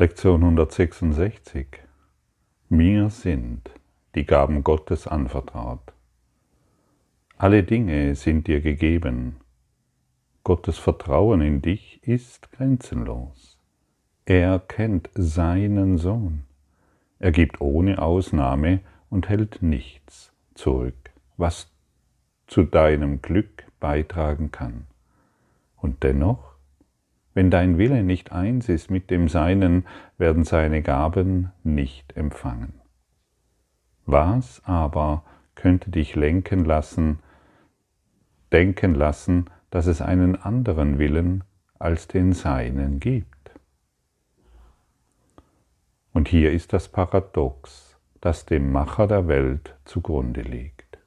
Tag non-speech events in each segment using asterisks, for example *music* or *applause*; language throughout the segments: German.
Lektion 166. Mir sind die Gaben Gottes anvertraut. Alle Dinge sind dir gegeben. Gottes Vertrauen in dich ist grenzenlos. Er kennt seinen Sohn. Er gibt ohne Ausnahme und hält nichts zurück, was zu deinem Glück beitragen kann. Und dennoch wenn dein Wille nicht eins ist mit dem Seinen, werden seine Gaben nicht empfangen. Was aber könnte dich lenken lassen, denken lassen, dass es einen anderen Willen als den Seinen gibt? Und hier ist das Paradox, das dem Macher der Welt zugrunde liegt.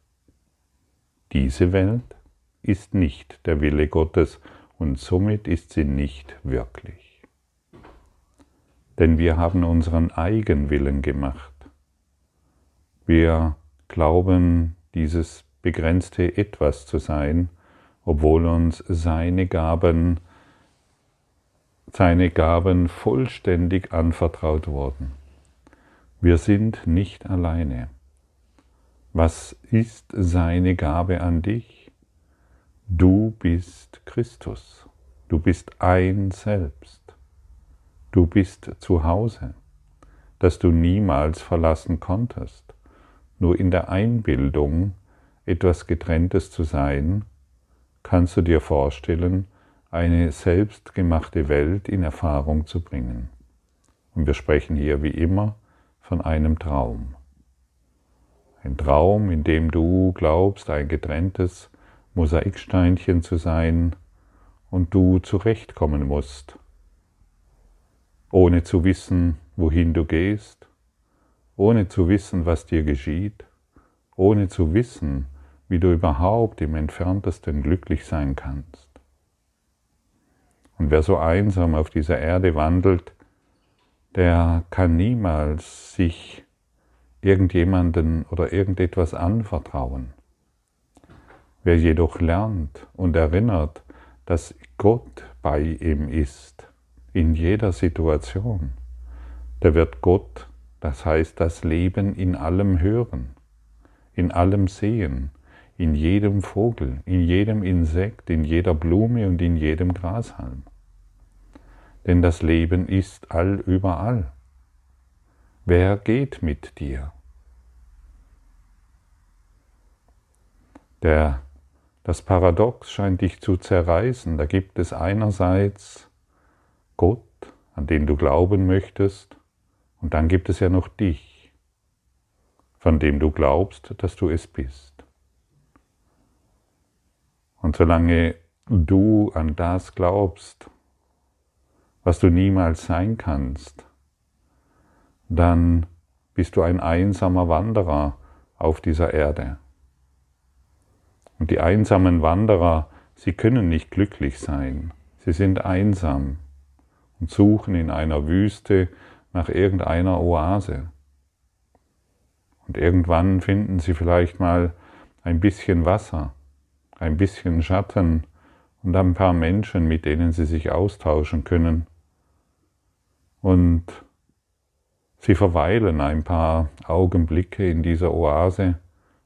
Diese Welt ist nicht der Wille Gottes und somit ist sie nicht wirklich. Denn wir haben unseren Eigenwillen gemacht. Wir glauben, dieses begrenzte Etwas zu sein, obwohl uns seine Gaben, seine Gaben vollständig anvertraut wurden. Wir sind nicht alleine. Was ist seine Gabe an dich? Du bist Christus. Du bist ein Selbst. Du bist zu Hause, das du niemals verlassen konntest. Nur in der Einbildung, etwas Getrenntes zu sein, kannst du dir vorstellen, eine selbstgemachte Welt in Erfahrung zu bringen. Und wir sprechen hier wie immer von einem Traum. Ein Traum, in dem du glaubst, ein getrenntes Mosaiksteinchen zu sein und du zurechtkommen musst, ohne zu wissen, wohin du gehst, ohne zu wissen, was dir geschieht, ohne zu wissen, wie du überhaupt im entferntesten glücklich sein kannst. Und wer so einsam auf dieser Erde wandelt, der kann niemals sich irgendjemanden oder irgendetwas anvertrauen. Wer jedoch lernt und erinnert, dass Gott bei ihm ist, in jeder Situation, der wird Gott, das heißt das Leben in allem hören, in allem sehen, in jedem Vogel, in jedem Insekt, in jeder Blume und in jedem Grashalm. Denn das Leben ist allüberall. Wer geht mit dir? Der das Paradox scheint dich zu zerreißen. Da gibt es einerseits Gott, an den du glauben möchtest, und dann gibt es ja noch dich, von dem du glaubst, dass du es bist. Und solange du an das glaubst, was du niemals sein kannst, dann bist du ein einsamer Wanderer auf dieser Erde. Und die einsamen Wanderer, sie können nicht glücklich sein. Sie sind einsam und suchen in einer Wüste nach irgendeiner Oase. Und irgendwann finden sie vielleicht mal ein bisschen Wasser, ein bisschen Schatten und ein paar Menschen, mit denen sie sich austauschen können. Und sie verweilen ein paar Augenblicke in dieser Oase,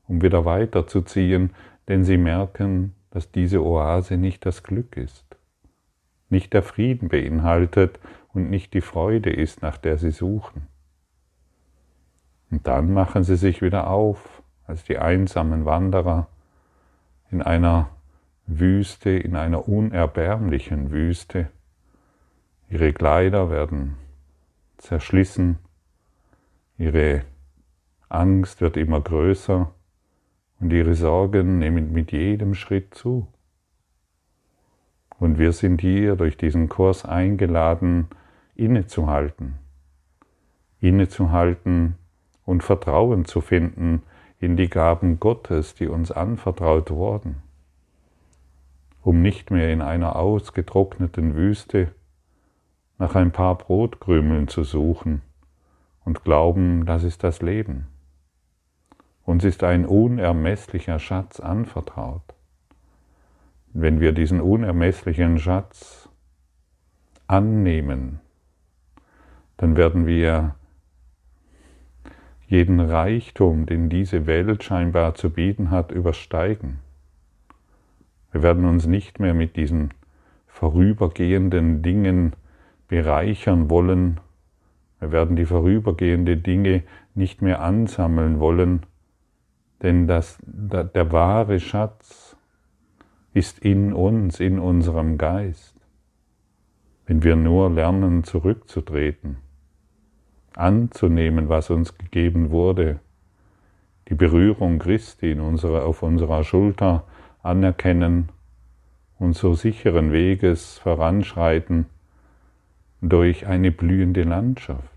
um wieder weiterzuziehen, denn sie merken, dass diese Oase nicht das Glück ist, nicht der Frieden beinhaltet und nicht die Freude ist, nach der sie suchen. Und dann machen sie sich wieder auf als die einsamen Wanderer in einer Wüste, in einer unerbärmlichen Wüste. Ihre Kleider werden zerschlissen, ihre Angst wird immer größer und ihre Sorgen nehmen mit jedem Schritt zu. Und wir sind hier durch diesen Kurs eingeladen, innezuhalten, innezuhalten und Vertrauen zu finden in die Gaben Gottes, die uns anvertraut wurden, um nicht mehr in einer ausgetrockneten Wüste nach ein paar Brotkrümeln zu suchen und glauben, das ist das Leben. Uns ist ein unermesslicher Schatz anvertraut. Wenn wir diesen unermesslichen Schatz annehmen, dann werden wir jeden Reichtum, den diese Welt scheinbar zu bieten hat, übersteigen. Wir werden uns nicht mehr mit diesen vorübergehenden Dingen bereichern wollen. Wir werden die vorübergehenden Dinge nicht mehr ansammeln wollen, denn das, der, der wahre Schatz ist in uns, in unserem Geist. Wenn wir nur lernen, zurückzutreten anzunehmen, was uns gegeben wurde, die Berührung Christi in unserer, auf unserer Schulter anerkennen und so sicheren Weges voranschreiten durch eine blühende Landschaft.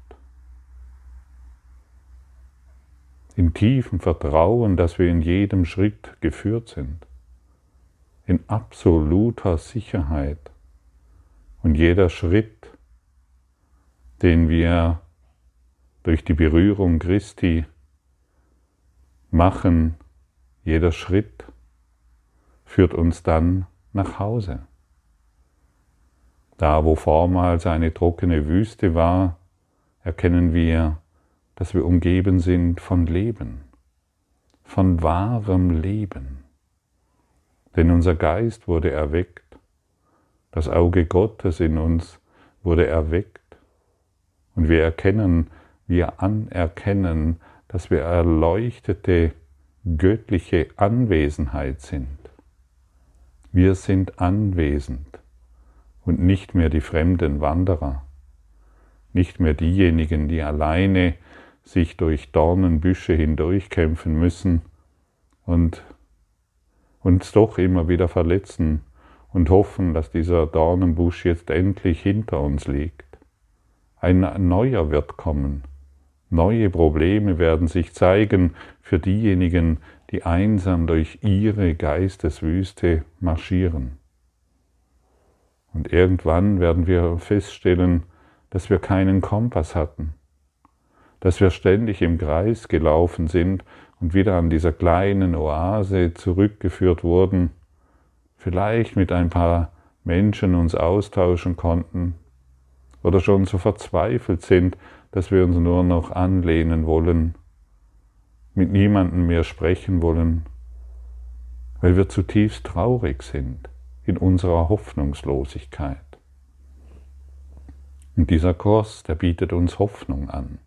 Im tiefen Vertrauen, dass wir in jedem Schritt geführt sind, in absoluter Sicherheit. Und jeder Schritt, den wir durch die Berührung Christi machen, jeder Schritt führt uns dann nach Hause. Da, wo vormals eine trockene Wüste war, erkennen wir, dass wir umgeben sind von Leben, von wahrem Leben. Denn unser Geist wurde erweckt, das Auge Gottes in uns wurde erweckt und wir erkennen, wir anerkennen, dass wir erleuchtete göttliche Anwesenheit sind. Wir sind anwesend und nicht mehr die fremden Wanderer, nicht mehr diejenigen, die alleine sich durch Dornenbüsche hindurchkämpfen müssen und uns doch immer wieder verletzen und hoffen, dass dieser Dornenbusch jetzt endlich hinter uns liegt. Ein neuer wird kommen, Neue Probleme werden sich zeigen für diejenigen, die einsam durch ihre Geisteswüste marschieren. Und irgendwann werden wir feststellen, dass wir keinen Kompass hatten, dass wir ständig im Kreis gelaufen sind und wieder an dieser kleinen Oase zurückgeführt wurden, vielleicht mit ein paar Menschen uns austauschen konnten oder schon so verzweifelt sind, dass wir uns nur noch anlehnen wollen, mit niemandem mehr sprechen wollen, weil wir zutiefst traurig sind in unserer Hoffnungslosigkeit. Und dieser Kurs, der bietet uns Hoffnung an.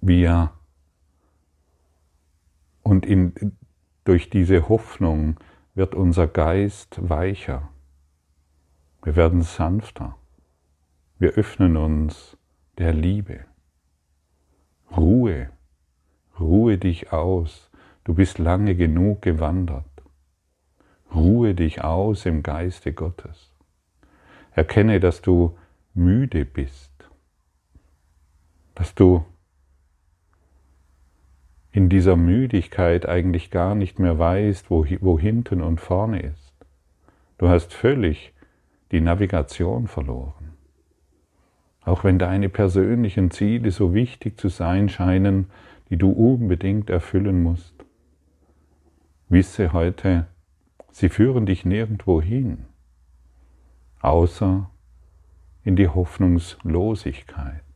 Wir und in, durch diese Hoffnung wird unser Geist weicher. Wir werden sanfter. Wir öffnen uns der Liebe. Ruhe, ruhe dich aus, du bist lange genug gewandert. Ruhe dich aus im Geiste Gottes. Erkenne, dass du müde bist, dass du in dieser Müdigkeit eigentlich gar nicht mehr weißt, wo, wo hinten und vorne ist. Du hast völlig die Navigation verloren. Auch wenn deine persönlichen Ziele so wichtig zu sein scheinen, die du unbedingt erfüllen musst. Wisse heute, sie führen dich nirgendwo hin, außer in die Hoffnungslosigkeit.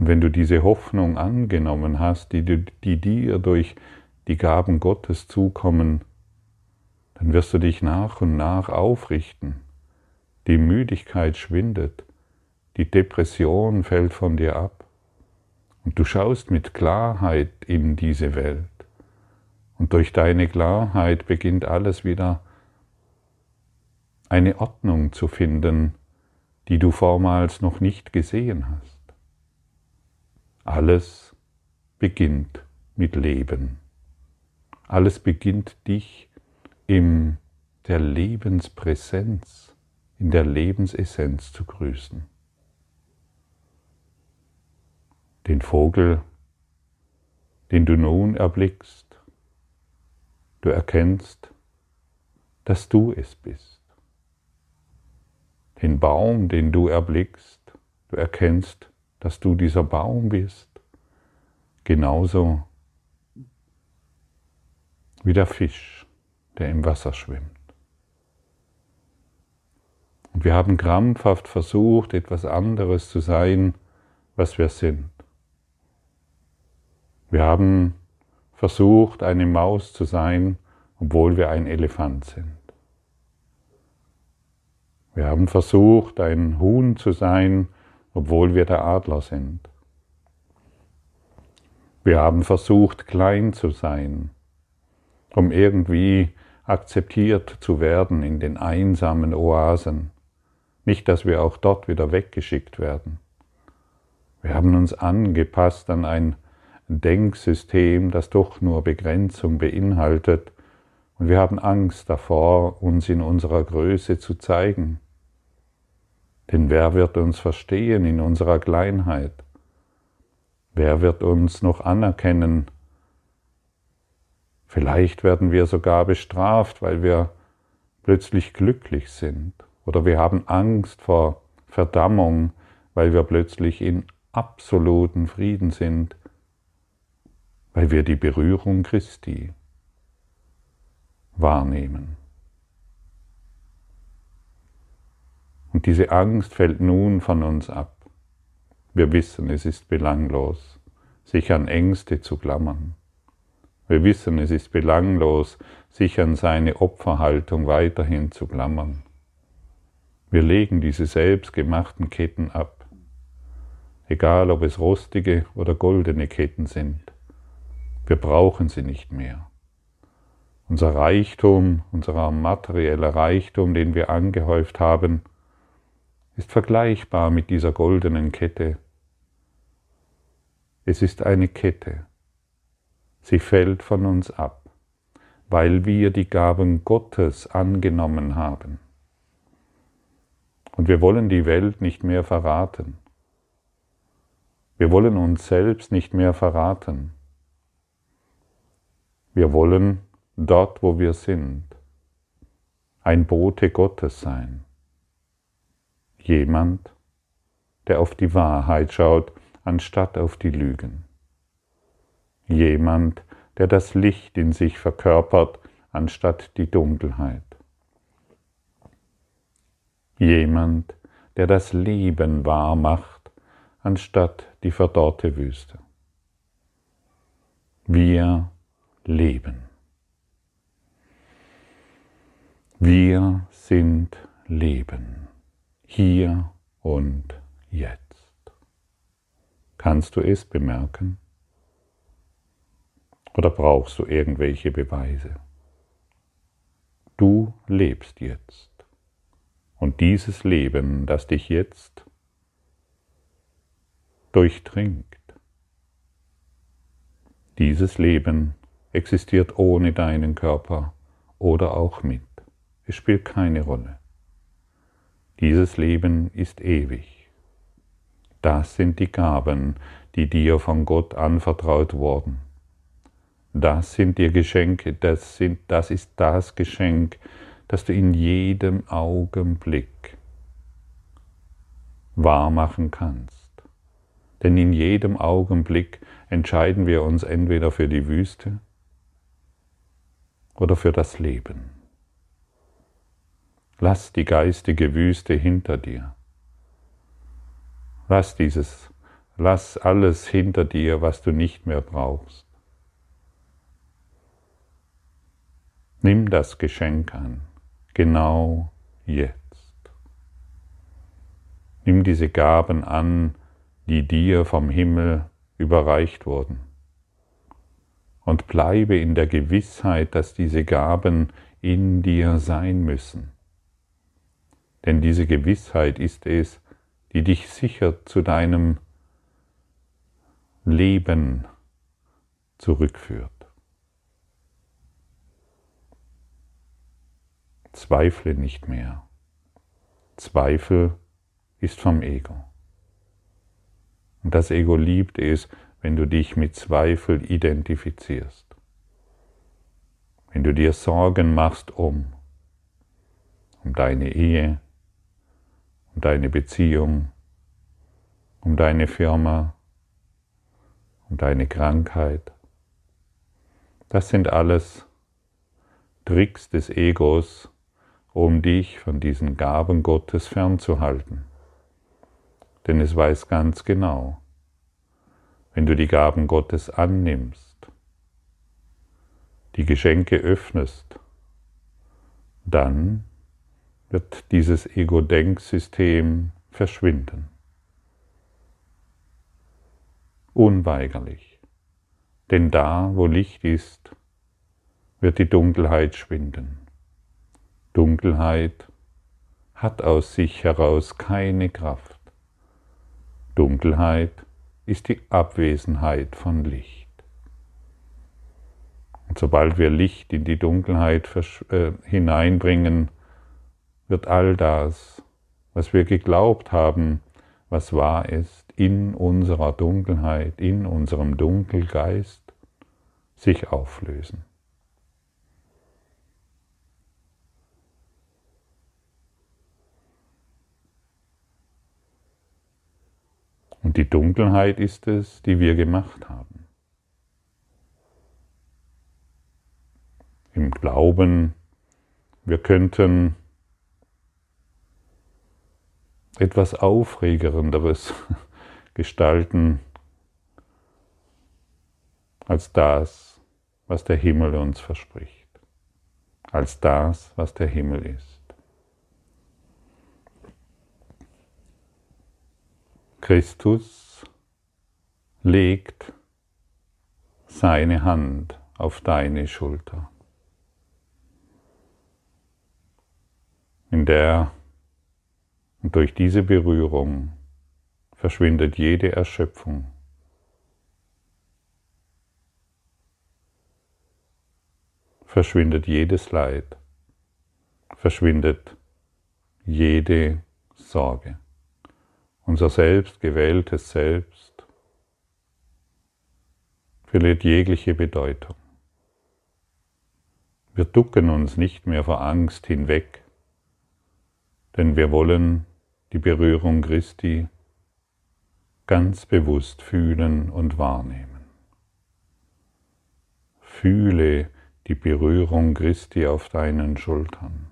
Und wenn du diese Hoffnung angenommen hast, die, die dir durch die Gaben Gottes zukommen, dann wirst du dich nach und nach aufrichten die Müdigkeit schwindet, die Depression fällt von dir ab und du schaust mit Klarheit in diese Welt. Und durch deine Klarheit beginnt alles wieder eine Ordnung zu finden, die du vormals noch nicht gesehen hast. Alles beginnt mit Leben. Alles beginnt dich in der Lebenspräsenz in der Lebensessenz zu grüßen. Den Vogel, den du nun erblickst, du erkennst, dass du es bist. Den Baum, den du erblickst, du erkennst, dass du dieser Baum bist, genauso wie der Fisch, der im Wasser schwimmt. Und wir haben krampfhaft versucht, etwas anderes zu sein, was wir sind. Wir haben versucht, eine Maus zu sein, obwohl wir ein Elefant sind. Wir haben versucht, ein Huhn zu sein, obwohl wir der Adler sind. Wir haben versucht, klein zu sein, um irgendwie akzeptiert zu werden in den einsamen Oasen. Nicht, dass wir auch dort wieder weggeschickt werden. Wir haben uns angepasst an ein Denksystem, das doch nur Begrenzung beinhaltet, und wir haben Angst davor, uns in unserer Größe zu zeigen. Denn wer wird uns verstehen in unserer Kleinheit? Wer wird uns noch anerkennen? Vielleicht werden wir sogar bestraft, weil wir plötzlich glücklich sind. Oder wir haben Angst vor Verdammung, weil wir plötzlich in absoluten Frieden sind, weil wir die Berührung Christi wahrnehmen. Und diese Angst fällt nun von uns ab. Wir wissen, es ist belanglos, sich an Ängste zu klammern. Wir wissen, es ist belanglos, sich an seine Opferhaltung weiterhin zu klammern. Wir legen diese selbstgemachten Ketten ab, egal ob es rostige oder goldene Ketten sind. Wir brauchen sie nicht mehr. Unser Reichtum, unser materieller Reichtum, den wir angehäuft haben, ist vergleichbar mit dieser goldenen Kette. Es ist eine Kette. Sie fällt von uns ab, weil wir die Gaben Gottes angenommen haben. Und wir wollen die Welt nicht mehr verraten. Wir wollen uns selbst nicht mehr verraten. Wir wollen dort, wo wir sind, ein Bote Gottes sein. Jemand, der auf die Wahrheit schaut, anstatt auf die Lügen. Jemand, der das Licht in sich verkörpert, anstatt die Dunkelheit. Jemand, der das Leben wahr macht, anstatt die verdorrte Wüste. Wir leben. Wir sind Leben, hier und jetzt. Kannst du es bemerken? Oder brauchst du irgendwelche Beweise? Du lebst jetzt. Und dieses Leben, das dich jetzt durchdringt, dieses Leben existiert ohne deinen Körper oder auch mit. Es spielt keine Rolle. Dieses Leben ist ewig. Das sind die Gaben, die dir von Gott anvertraut wurden. Das sind dir Geschenke, das, sind, das ist das Geschenk, das du in jedem Augenblick wahrmachen kannst. Denn in jedem Augenblick entscheiden wir uns entweder für die Wüste oder für das Leben. Lass die geistige Wüste hinter dir. Lass dieses, lass alles hinter dir, was du nicht mehr brauchst. Nimm das Geschenk an, genau jetzt. Nimm diese Gaben an, die dir vom Himmel überreicht wurden. Und bleibe in der Gewissheit, dass diese Gaben in dir sein müssen. Denn diese Gewissheit ist es, die dich sicher zu deinem Leben zurückführt. Zweifle nicht mehr. Zweifel ist vom Ego. Und das Ego liebt es, wenn du dich mit Zweifel identifizierst. Wenn du dir Sorgen machst um, um deine Ehe, um deine Beziehung, um deine Firma, um deine Krankheit. Das sind alles Tricks des Egos, um dich von diesen Gaben Gottes fernzuhalten. Denn es weiß ganz genau, wenn du die Gaben Gottes annimmst, die Geschenke öffnest, dann wird dieses Ego-Denksystem verschwinden. Unweigerlich. Denn da, wo Licht ist, wird die Dunkelheit schwinden. Dunkelheit hat aus sich heraus keine Kraft. Dunkelheit ist die Abwesenheit von Licht. Und sobald wir Licht in die Dunkelheit äh, hineinbringen, wird all das, was wir geglaubt haben, was wahr ist, in unserer Dunkelheit, in unserem Dunkelgeist sich auflösen. Und die Dunkelheit ist es, die wir gemacht haben. Im Glauben, wir könnten etwas Aufregenderes *laughs* gestalten als das, was der Himmel uns verspricht, als das, was der Himmel ist. Christus legt seine Hand auf deine Schulter, in der und durch diese Berührung verschwindet jede Erschöpfung. Verschwindet jedes Leid, verschwindet jede Sorge unser selbst gewähltes Selbst, verliert jegliche Bedeutung. Wir ducken uns nicht mehr vor Angst hinweg, denn wir wollen die Berührung Christi ganz bewusst fühlen und wahrnehmen. Fühle die Berührung Christi auf deinen Schultern.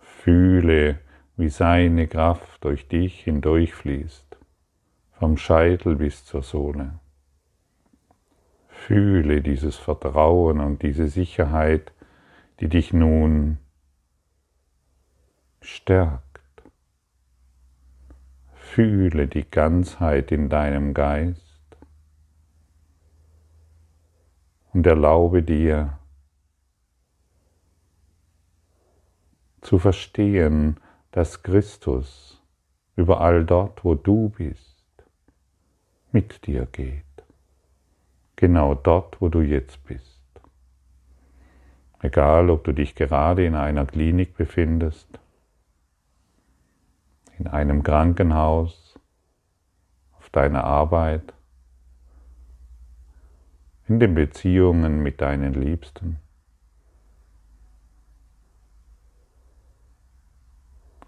Fühle wie seine Kraft durch dich hindurchfließt, vom Scheitel bis zur Sohle. Fühle dieses Vertrauen und diese Sicherheit, die dich nun stärkt. Fühle die Ganzheit in deinem Geist und erlaube dir zu verstehen, dass Christus überall dort, wo du bist, mit dir geht. Genau dort, wo du jetzt bist. Egal, ob du dich gerade in einer Klinik befindest, in einem Krankenhaus, auf deiner Arbeit, in den Beziehungen mit deinen Liebsten.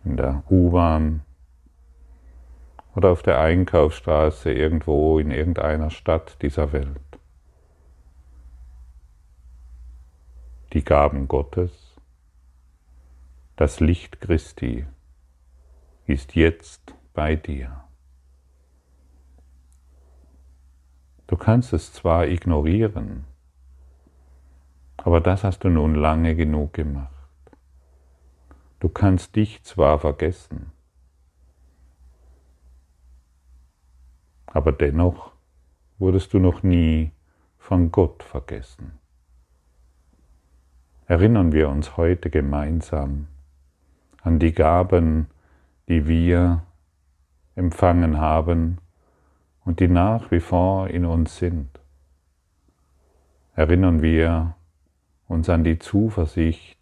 in der U-Bahn oder auf der Einkaufsstraße irgendwo in irgendeiner Stadt dieser Welt. Die Gaben Gottes, das Licht Christi ist jetzt bei dir. Du kannst es zwar ignorieren, aber das hast du nun lange genug gemacht. Du kannst dich zwar vergessen, aber dennoch wurdest du noch nie von Gott vergessen. Erinnern wir uns heute gemeinsam an die Gaben, die wir empfangen haben und die nach wie vor in uns sind. Erinnern wir uns an die Zuversicht,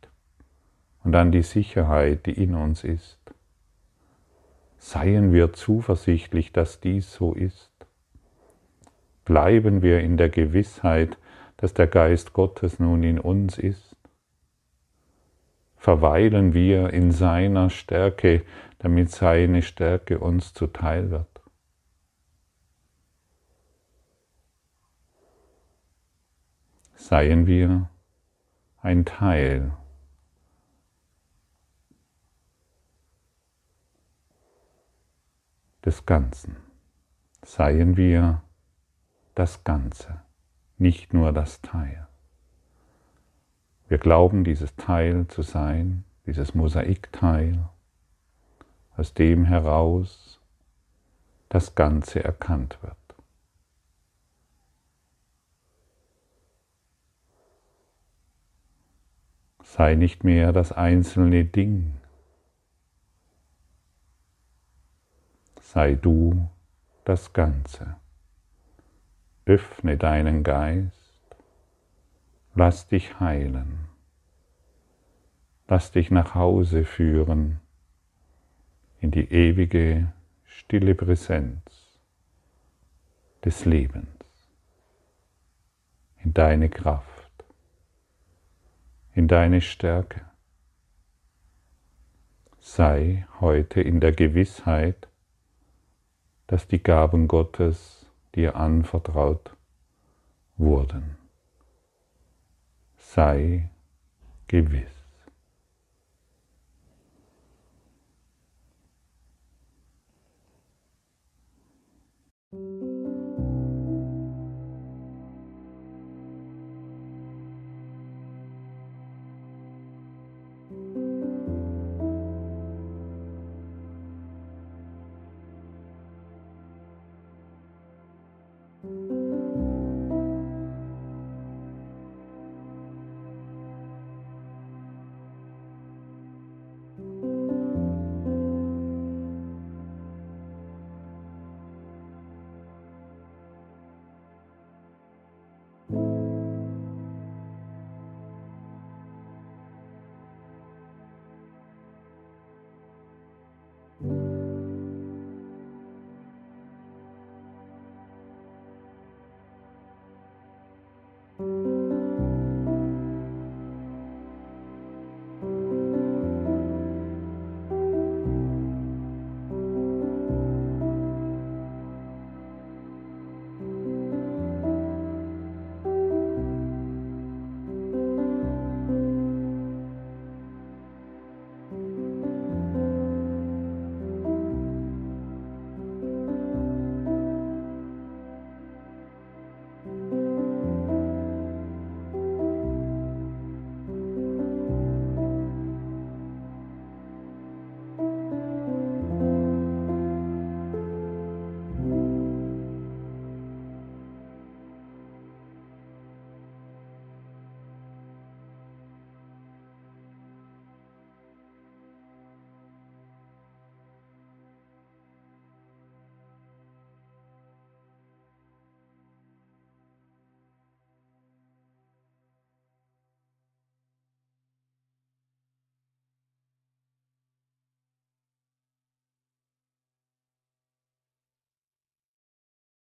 und an die Sicherheit, die in uns ist. Seien wir zuversichtlich, dass dies so ist. Bleiben wir in der Gewissheit, dass der Geist Gottes nun in uns ist. Verweilen wir in seiner Stärke, damit seine Stärke uns zuteil wird. Seien wir ein Teil des Ganzen. Seien wir das Ganze, nicht nur das Teil. Wir glauben, dieses Teil zu sein, dieses Mosaikteil aus dem heraus das Ganze erkannt wird. Sei nicht mehr das einzelne Ding. Sei du das Ganze. Öffne deinen Geist. Lass dich heilen. Lass dich nach Hause führen in die ewige, stille Präsenz des Lebens, in deine Kraft in deine Stärke. Sei heute in der Gewissheit, dass die Gaben Gottes dir anvertraut wurden. Sei gewiss.